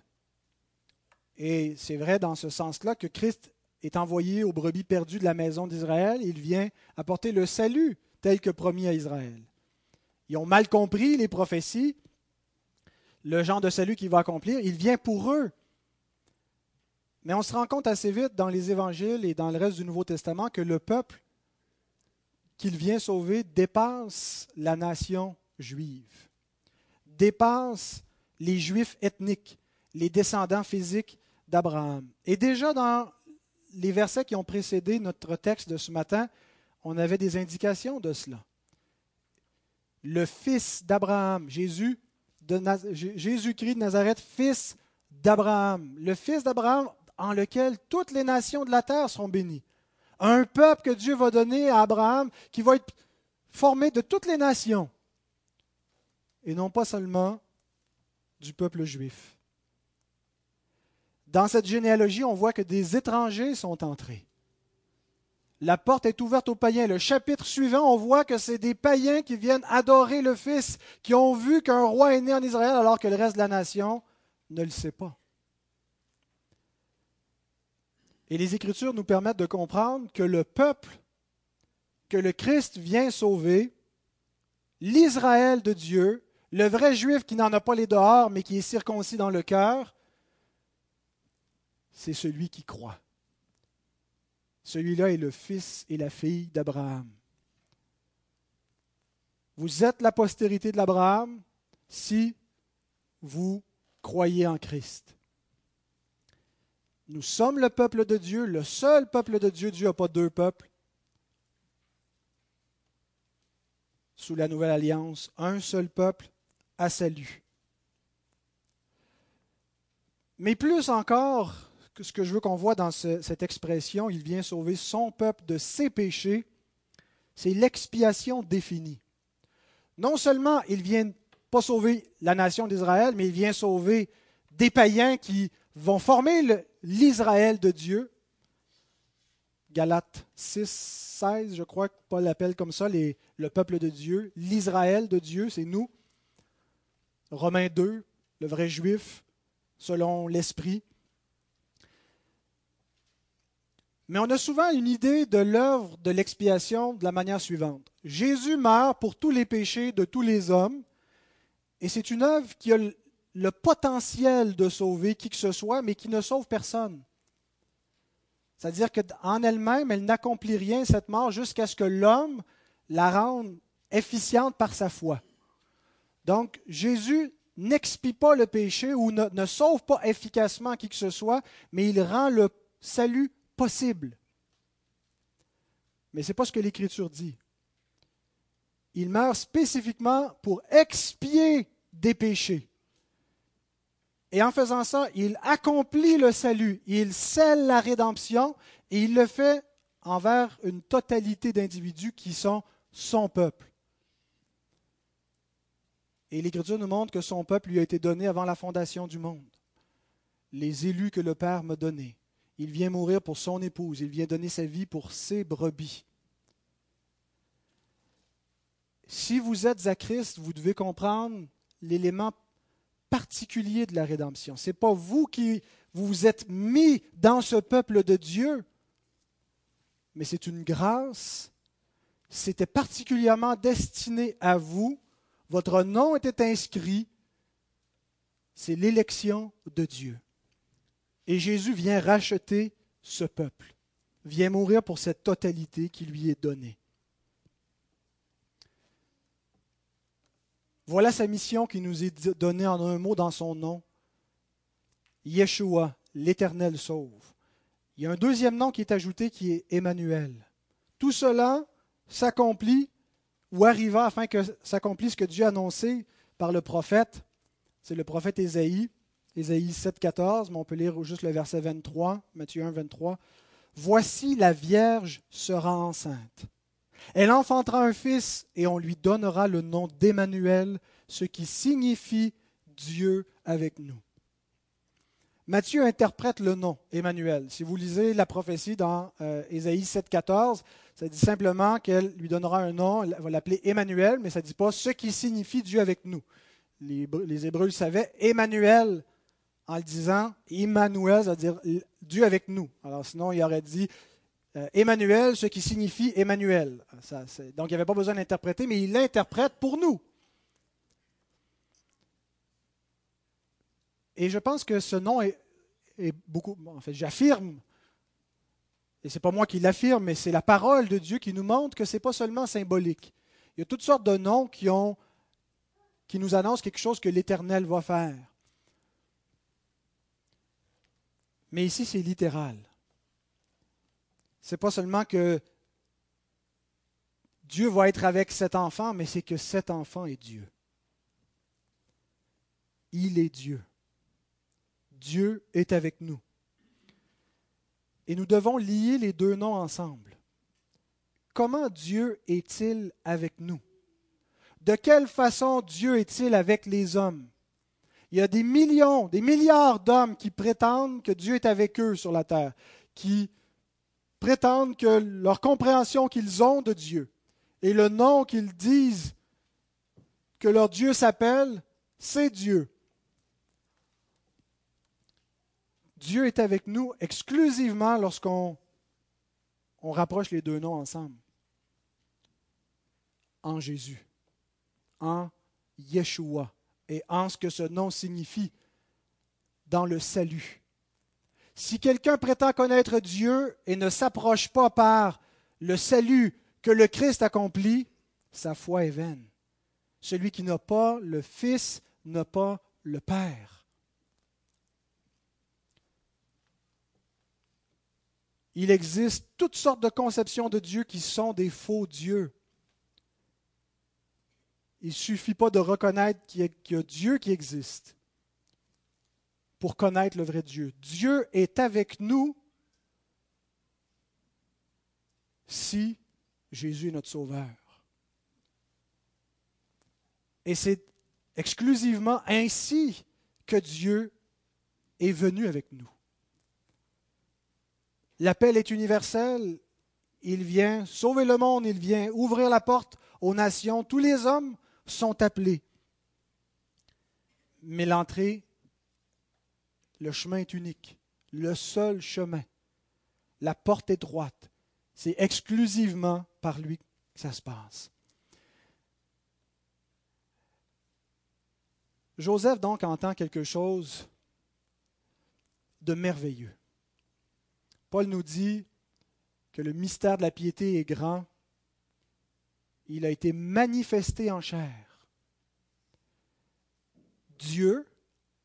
Et c'est vrai dans ce sens-là que Christ est envoyé aux brebis perdues de la maison d'Israël. Il vient apporter le salut tel que promis à Israël. Ils ont mal compris les prophéties, le genre de salut qu'il va accomplir. Il vient pour eux. Mais on se rend compte assez vite dans les évangiles et dans le reste du Nouveau Testament que le peuple qu'il vient sauver dépasse la nation juive, dépasse les juifs ethniques, les descendants physiques d'Abraham. Et déjà dans les versets qui ont précédé notre texte de ce matin, on avait des indications de cela. Le fils d'Abraham, Jésus, Jésus-Christ de Nazareth, fils d'Abraham, le fils d'Abraham en lequel toutes les nations de la terre seront bénies. Un peuple que Dieu va donner à Abraham qui va être formé de toutes les nations et non pas seulement du peuple juif. Dans cette généalogie, on voit que des étrangers sont entrés. La porte est ouverte aux païens. Le chapitre suivant, on voit que c'est des païens qui viennent adorer le Fils, qui ont vu qu'un roi est né en Israël alors que le reste de la nation ne le sait pas. Et les Écritures nous permettent de comprendre que le peuple que le Christ vient sauver, l'Israël de Dieu, le vrai juif qui n'en a pas les dehors, mais qui est circoncis dans le cœur, c'est celui qui croit. Celui-là est le fils et la fille d'Abraham. Vous êtes la postérité de l'Abraham si vous croyez en Christ. Nous sommes le peuple de Dieu, le seul peuple de Dieu. Dieu n'a pas deux peuples. Sous la nouvelle alliance, un seul peuple à salut. Mais plus encore, ce que je veux qu'on voit dans cette expression, il vient sauver son peuple de ses péchés, c'est l'expiation définie. Non seulement il vient pas sauver la nation d'Israël, mais il vient sauver des païens qui vont former l'Israël de Dieu. Galates 6, 16, je crois que Paul l'appelle comme ça les, le peuple de Dieu. L'Israël de Dieu, c'est nous. Romains 2, le vrai juif, selon l'Esprit. Mais on a souvent une idée de l'œuvre de l'expiation de la manière suivante. Jésus meurt pour tous les péchés de tous les hommes, et c'est une œuvre qui a le potentiel de sauver qui que ce soit, mais qui ne sauve personne. C'est-à-dire qu'en elle-même, elle, n'accomplit rien, cette mort, jusqu'à ce que l'homme la rende efficiente par sa foi. Donc, Jésus n'expie pas le péché ou ne, ne, sauve pas efficacement qui que ce soit, mais il rend le salut possible. Mais ce n'est pas ce que l'Écriture dit. Il meurt spécifiquement pour expier des péchés. Et en faisant ça, il accomplit le salut, il scelle la rédemption et il le fait envers une totalité d'individus qui sont son peuple. Et l'Écriture nous montre que son peuple lui a été donné avant la fondation du monde. Les élus que le Père m'a donnés. Il vient mourir pour son épouse, il vient donner sa vie pour ses brebis. Si vous êtes à Christ, vous devez comprendre l'élément particulier de la rédemption. Ce n'est pas vous qui vous êtes mis dans ce peuple de Dieu, mais c'est une grâce. C'était particulièrement destiné à vous. Votre nom était inscrit. C'est l'élection de Dieu. Et Jésus vient racheter ce peuple, vient mourir pour cette totalité qui lui est donnée. Voilà sa mission qui nous est donnée en un mot dans son nom. Yeshua, l'Éternel sauve. Il y a un deuxième nom qui est ajouté qui est Emmanuel. Tout cela s'accomplit ou arriva afin que s'accomplisse ce que Dieu a annoncé par le prophète. C'est le prophète Ésaïe, Ésaïe 7, 14, mais on peut lire juste le verset 23, Matthieu 1, 23. Voici la Vierge sera enceinte. Elle enfantera un fils et on lui donnera le nom d'Emmanuel, ce qui signifie Dieu avec nous. Matthieu interprète le nom Emmanuel. Si vous lisez la prophétie dans euh, Ésaïe 7,14, ça dit simplement qu'elle lui donnera un nom, elle va l'appeler Emmanuel, mais ça ne dit pas ce qui signifie Dieu avec nous. Les, les Hébreux le savaient, Emmanuel, en le disant, Emmanuel, ça veut dire Dieu avec nous. Alors sinon, il aurait dit euh, Emmanuel, ce qui signifie Emmanuel. donc il n'y avait pas besoin d'interpréter, mais il l'interprète pour nous. Et je pense que ce nom est, beaucoup. En fait, j'affirme, et ce n'est pas moi qui l'affirme, mais c'est la parole de Dieu qui nous montre que ce n'est pas seulement symbolique. Il y a toutes sortes de noms qui, ont, qui nous annoncent quelque chose que l'Éternel va faire. Mais ici, c'est littéral. Ce n'est pas seulement que Dieu va être avec cet enfant, mais c'est que cet enfant est Dieu. Il est Dieu. Dieu est avec nous. Et nous devons lier les deux noms ensemble. Comment Dieu est-il avec nous? De quelle façon Dieu est-il avec les hommes? Il y a des millions, des milliards d'hommes qui prétendent que Dieu est avec eux sur la terre, qui prétendent que leur compréhension qu'ils ont de Dieu et le nom qu'ils disent que leur Dieu s'appelle, c'est Dieu. Dieu est avec nous exclusivement lorsqu'on on rapproche les deux noms ensemble. En Jésus, en Yeshua, et en ce que ce nom signifie dans le salut. Si quelqu'un prétend connaître Dieu et ne s'approche pas par le salut que le Christ accomplit, sa foi est vaine. Celui qui n'a pas le Fils n'a pas le Père. Il existe toutes sortes de conceptions de Dieu qui sont des faux dieux. Il ne suffit pas de reconnaître qu'il y, a Dieu qui existe pour connaître le vrai Dieu. Dieu est avec nous si Jésus est notre Sauveur. Et c'est exclusivement ainsi que Dieu est venu avec nous. L'appel est universel. Il vient sauver le monde, il vient ouvrir la porte aux nations. Tous les hommes sont appelés. Mais l'entrée, le chemin est unique, le seul chemin. La porte est droite. C'est exclusivement par lui que ça se passe. Joseph donc entend quelque chose de merveilleux. Paul nous dit que le mystère de la piété est grand. Il a été manifesté en chair. Dieu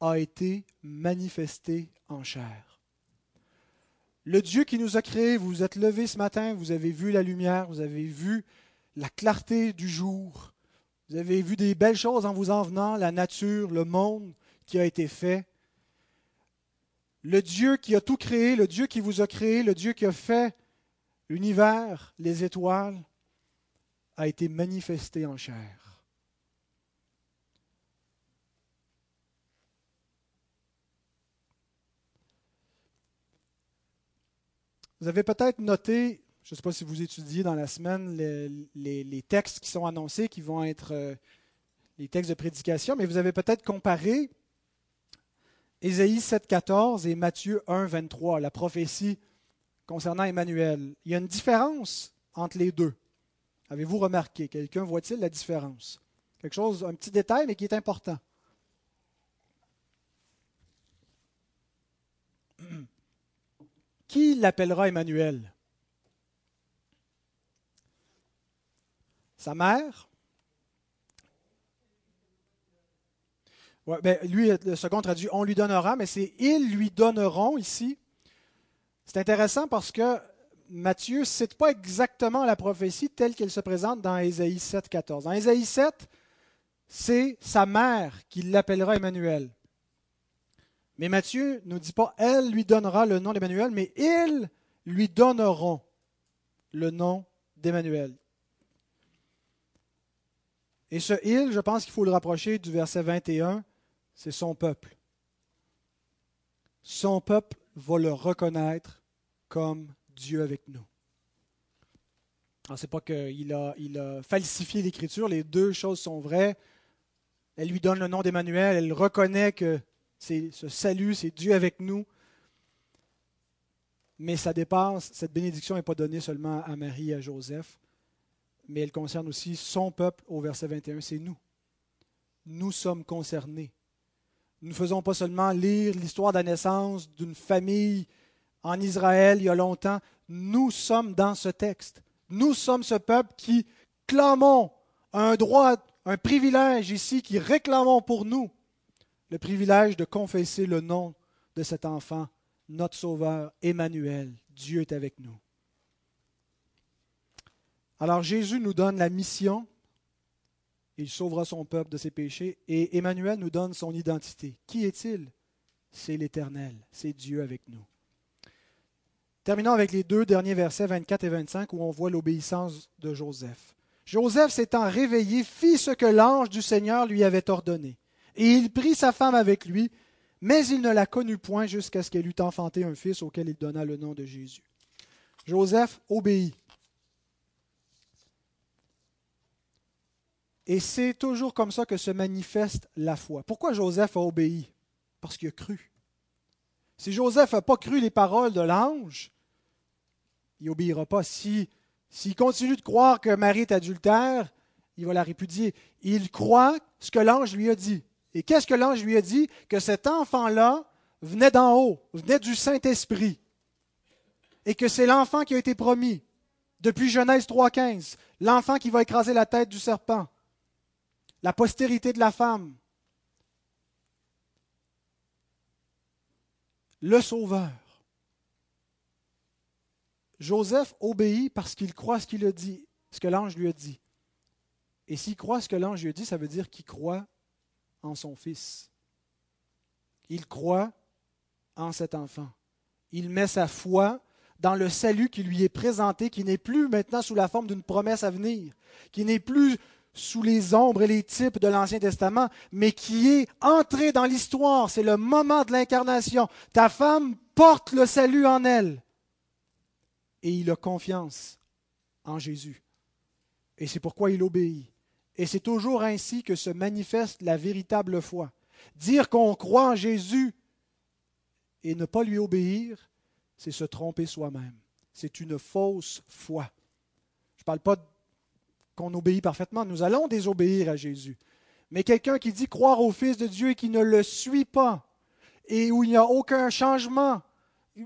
a été manifesté en chair. Le Dieu qui nous a créés, vous vous êtes levé ce matin, vous avez vu la lumière, vous avez vu la clarté du jour, vous avez vu des belles choses en vous en venant, la nature, le monde qui a été fait le Dieu qui a tout créé, le Dieu qui vous a créé, le Dieu qui a fait l'univers, les étoiles, a été manifesté en chair. Vous avez peut-être noté, je ne sais pas si vous étudiez dans la semaine les, textes qui sont annoncés, qui vont être euh, les textes de prédication, mais vous avez peut-être comparé Ésaïe 7,14 et Matthieu 1, 23, la prophétie concernant Emmanuel. Il y a une différence entre les deux. Avez-vous remarqué? Quelqu'un voit-il la différence? Quelque chose, un petit détail, mais qui est important. Qui l'appellera Emmanuel? Sa mère? Ben, lui, le second traduit on lui donnera, mais c'est ils lui donneront ici. C'est intéressant parce que Matthieu ne cite pas exactement la prophétie telle qu'elle se présente dans Ésaïe 7, 14. Dans Ésaïe 7, c'est sa mère qui l'appellera Emmanuel. Mais Matthieu ne dit pas elle lui donnera le nom d'Emmanuel, mais ils lui donneront le nom d'Emmanuel. Et ce il, je pense qu'il faut le rapprocher du verset 21 c'est son peuple. son peuple va le reconnaître comme Dieu avec nous. Ce n'est pas qu'il a, il a falsifié l'Écriture, les deux choses sont vraies. Elle lui donne le nom d'Emmanuel, elle reconnaît que c'est ce salut, c'est Dieu avec nous. Mais ça dépasse, cette bénédiction n'est pas donnée seulement à Marie et à Joseph, mais elle concerne aussi son peuple au verset 21, c'est nous. Nous sommes concernés. Nous ne faisons pas seulement lire l'histoire de la naissance d'une famille en Israël il y a longtemps, nous sommes dans ce texte. Nous sommes ce peuple qui clamons un droit, un privilège ici, qui réclamons pour nous le privilège de confesser le nom de cet enfant, notre Sauveur, Emmanuel. Dieu est avec nous. Alors Jésus nous donne la mission, il sauvera son peuple de ses péchés, et Emmanuel nous donne son identité. Qui est-il? C'est l'Éternel, c'est Dieu avec nous. Terminons avec les deux derniers versets 24 et 25 où on voit l'obéissance de Joseph. Joseph s'étant réveillé fit ce que l'ange du Seigneur lui avait ordonné. Et il prit sa femme avec lui, mais il ne la connut point jusqu'à ce qu'elle eût enfanté un fils auquel il donna le nom de Jésus. Joseph obéit. Et c'est toujours comme ça que se manifeste la foi. Pourquoi Joseph a obéi? Parce qu'il a cru. Si Joseph n'a pas cru les paroles de l'ange, il n'obéira pas. S'il continue de croire que Marie est adultère, il va la répudier. Il croit ce que l'ange lui a dit. Et qu'est-ce que l'ange lui a dit? Que cet enfant-là venait d'en haut, venait du Saint-Esprit. Et que c'est l'enfant qui a été promis depuis Genèse 3.15, l'enfant qui va écraser la tête du serpent, la postérité de la femme, le Sauveur. Joseph obéit parce qu'il croit ce qu'il a dit, ce que l'ange lui a dit. Et s'il croit ce que l'ange lui a dit, ça veut dire qu'il croit en son fils. Il croit en cet enfant. Il met sa foi dans le salut qui lui est présenté, qui n'est plus maintenant sous la forme d'une promesse à venir, qui n'est plus sous les ombres et les types de l'Ancien Testament, mais qui est entré dans l'histoire. C'est le moment de l'incarnation. Ta femme porte le salut en elle et il a confiance en Jésus. Et c'est pourquoi il obéit. Et c'est toujours ainsi que se manifeste la véritable foi. Dire qu'on croit en Jésus et ne pas lui obéir, c'est se tromper soi-même. C'est une fausse foi. Je ne parle pas qu'on obéit parfaitement, nous allons désobéir à Jésus. Mais quelqu'un qui dit croire au Fils de Dieu et qui ne le suit pas, et où il n'y a aucun changement,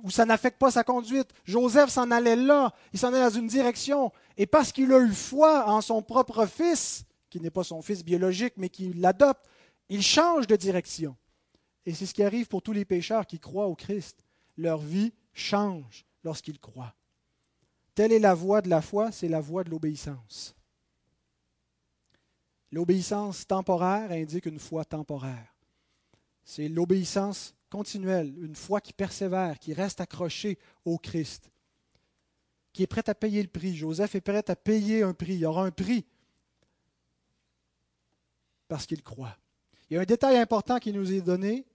où ça n'affecte pas sa conduite. Joseph s'en allait là, il s'en allait dans une direction. Et parce qu'il a eu foi en son propre fils, qui n'est pas son fils biologique, mais qui l'adopte, il change de direction. Et c'est ce qui arrive pour tous les pécheurs qui croient au Christ. Leur vie change lorsqu'ils croient. Telle est la voie de la foi, c'est la voie de l'obéissance. L'obéissance temporaire indique une foi temporaire. C'est l'obéissance continuelle, une foi qui persévère, qui reste accrochée au Christ, qui est prête à payer le prix. Joseph est prêt à payer un prix. Il y aura un prix parce qu'il croit. Il y a un détail important qui nous est donné.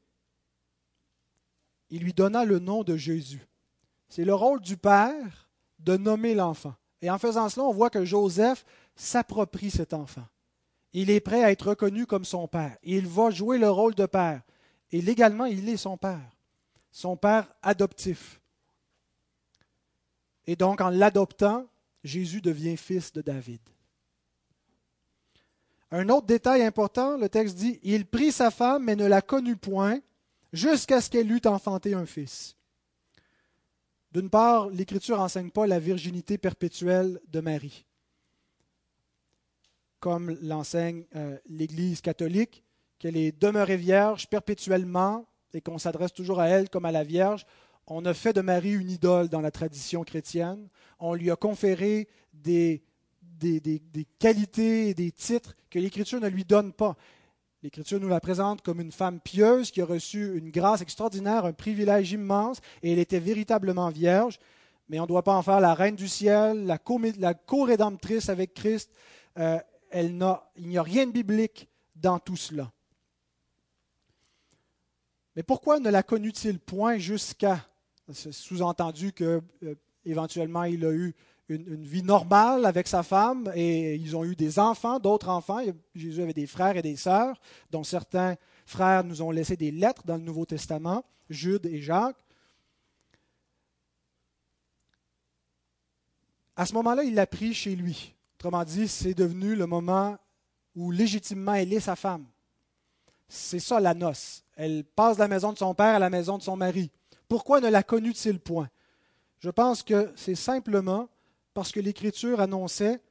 Il lui donna le nom de Jésus. C'est le rôle du Père de nommer l'enfant. Et en faisant cela, on voit que Joseph s'approprie cet enfant. Il est prêt à être reconnu comme son Père. Il va jouer le rôle de Père. Et légalement, il est son père, son père adoptif. Et donc, en l'adoptant, Jésus devient fils de David. Un autre détail important, le texte dit, Il prit sa femme, mais ne la connut point, jusqu'à ce qu'elle eût enfanté un fils. D'une part, l'Écriture n'enseigne pas la virginité perpétuelle de Marie, comme l'enseigne euh, l'Église catholique qu'elle est demeurée vierge perpétuellement et qu'on s'adresse toujours à elle comme à la Vierge. On a fait de Marie une idole dans la tradition chrétienne. On lui a conféré des, qualités et des titres que l'Écriture ne lui donne pas. L'Écriture nous la présente comme une femme pieuse qui a reçu une grâce extraordinaire, un privilège immense, et elle était véritablement vierge. Mais on ne doit pas en faire la reine du ciel, la co-rédemptrice avec Christ. Euh, il n'y a rien de biblique dans tout cela. Mais pourquoi ne la connut-il point jusqu'à sous-entendu que euh, éventuellement il a eu une, vie normale avec sa femme et ils ont eu des enfants, d'autres enfants. Jésus avait des frères et des sœurs, dont certains frères nous ont laissé des lettres dans le Nouveau Testament, Jude et Jacques. À ce moment-là, il l'a pris chez lui. Autrement dit, c'est devenu le moment où légitimement elle est sa femme. C'est ça la noce. Elle passe de la maison de son père à la maison de son mari. Pourquoi ne la connut-il point? Je pense que c'est simplement parce que l'Écriture annonçait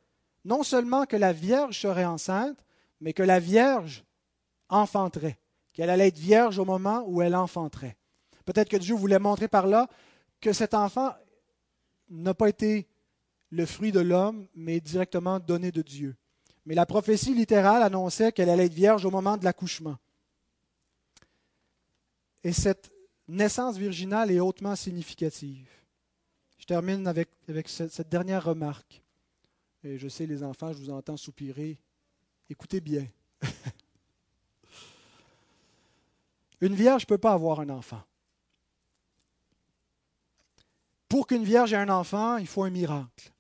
non seulement que la Vierge serait enceinte, mais que la Vierge enfanterait, qu'elle allait être vierge au moment où elle enfanterait. Peut-être que Dieu voulait montrer par là que cet enfant n'a pas été le fruit de l'homme, mais directement donné de Dieu. Mais la prophétie littérale annonçait qu'elle allait être vierge au moment de l'accouchement. Et cette naissance virginale est hautement significative. Je termine avec, cette dernière remarque. Et je sais, les enfants, je vous entends soupirer. Écoutez bien. Une vierge ne peut pas avoir un enfant. Pour qu'une vierge ait un enfant, il faut un miracle.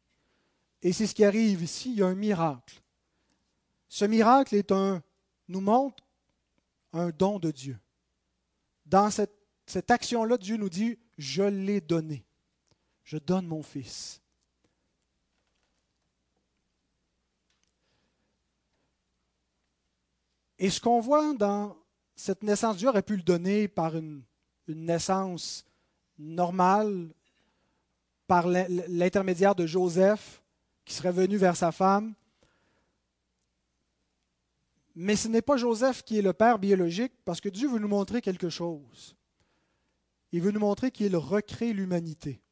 Et c'est ce qui arrive ici, il y a un miracle. Ce miracle est un, nous montre un don de Dieu. Dans cette, action-là, Dieu nous dit, je l'ai donné. Je donne mon fils. Et ce qu'on voit dans cette naissance, Dieu aurait pu le donner par une naissance normale, par l'intermédiaire de Joseph, qui serait venu vers sa femme. Mais ce n'est pas Joseph qui est le père biologique, parce que Dieu veut nous montrer quelque chose. Il veut nous montrer qu'il recrée l'humanité.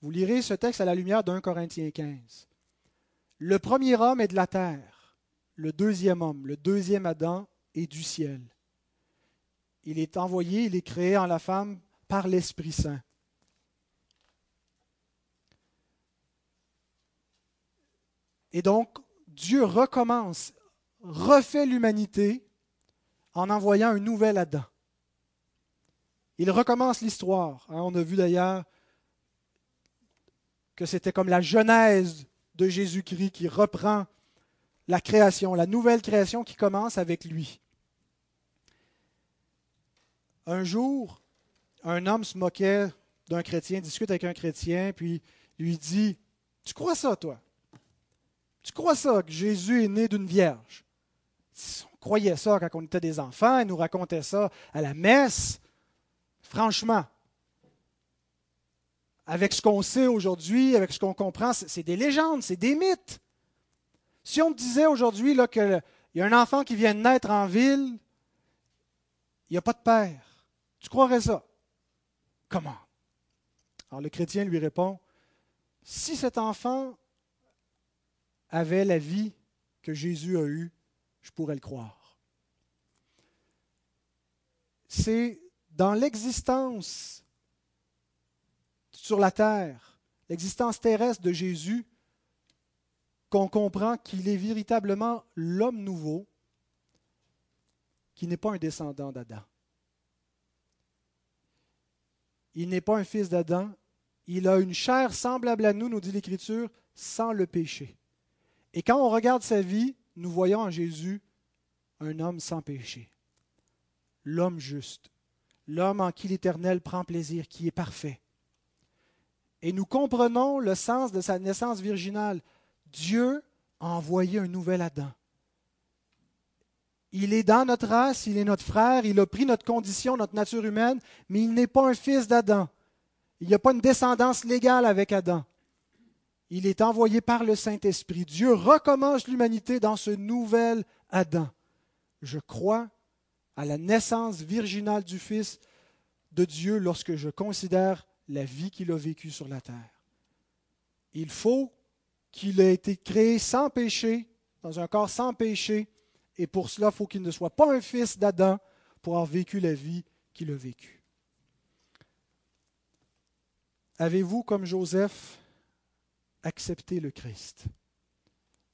Vous lirez ce texte à la lumière d'un Corinthiens 15. Le premier homme est de la terre, le deuxième homme, le deuxième Adam est du ciel. Il est envoyé, il est créé en la femme par l'Esprit Saint. Et donc, Dieu recommence, refait l'humanité en envoyant un nouvel Adam. Il recommence l'histoire. Hein. on a vu d'ailleurs que c'était comme la genèse de Jésus-Christ qui reprend la création, la nouvelle création qui commence avec lui. Un jour, un homme se moquait d'un chrétien, discute avec un chrétien, puis lui dit Tu crois ça, toi? Tu crois ça, que Jésus est né d'une vierge? On croyait ça quand on était des enfants, il nous racontait ça à la messe. Franchement, avec ce qu'on sait aujourd'hui, avec ce qu'on comprend, c'est des légendes, c'est des mythes. Si on me disait aujourd'hui qu'il y a un enfant qui vient de naître en ville, il n'y a pas de père, tu croirais ça? Comment? Alors le chrétien lui répond, si cet enfant avait la vie que Jésus a eue, je pourrais le croire. C'est dans l'existence sur la terre, l'existence terrestre de Jésus, qu'on comprend qu'il est véritablement l'homme nouveau, qui n'est pas un descendant d'Adam. Il n'est pas un fils d'Adam, il a une chair semblable à nous, nous dit l'Écriture, sans le péché. Et quand on regarde sa vie, nous voyons en Jésus un homme sans péché, l'homme juste, l'homme en qui l'Éternel prend plaisir, qui est parfait. Et nous comprenons le sens de sa naissance virginale. Dieu a envoyé un nouvel Adam. Il est dans notre race, il est notre frère, il a pris notre condition, notre nature humaine, mais il n'est pas un fils d'Adam. Il n'y a pas une descendance légale avec Adam. Il est envoyé par le Saint-Esprit. Dieu recommence l'humanité dans ce nouvel Adam. Je crois à la naissance virginale du Fils de Dieu lorsque je considère la vie qu'il a vécue sur la terre. Il faut qu'il ait été créé sans péché, dans un corps sans péché, et pour cela, il faut qu'il ne soit pas un fils d'Adam pour avoir vécu la vie qu'il a vécue. Avez-vous, comme Joseph, accepté le Christ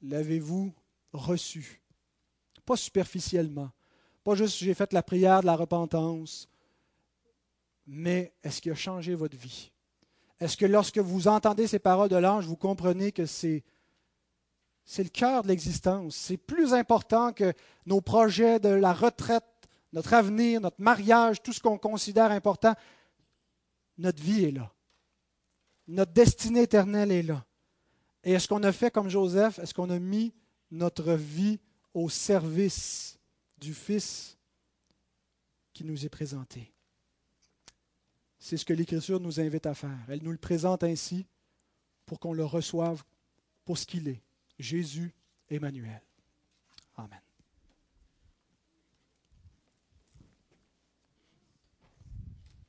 L'avez-vous reçu? Pas superficiellement, pas juste j'ai fait la prière de la repentance, mais est-ce qu'il a changé votre vie? Est-ce que lorsque vous entendez ces paroles de l'ange, vous comprenez que c'est c'est le cœur de l'existence? C'est plus important que nos projets de la retraite, notre avenir, notre mariage, tout ce qu'on considère important. Notre vie est là. Notre destinée éternelle est là. Et est-ce qu'on a fait comme Joseph? Est-ce qu'on a mis notre vie au service du Fils qui nous est présenté? C'est ce que l'Écriture nous invite à faire. Elle nous le présente ainsi pour qu'on le reçoive pour ce qu'il est. Jésus Emmanuel. Amen.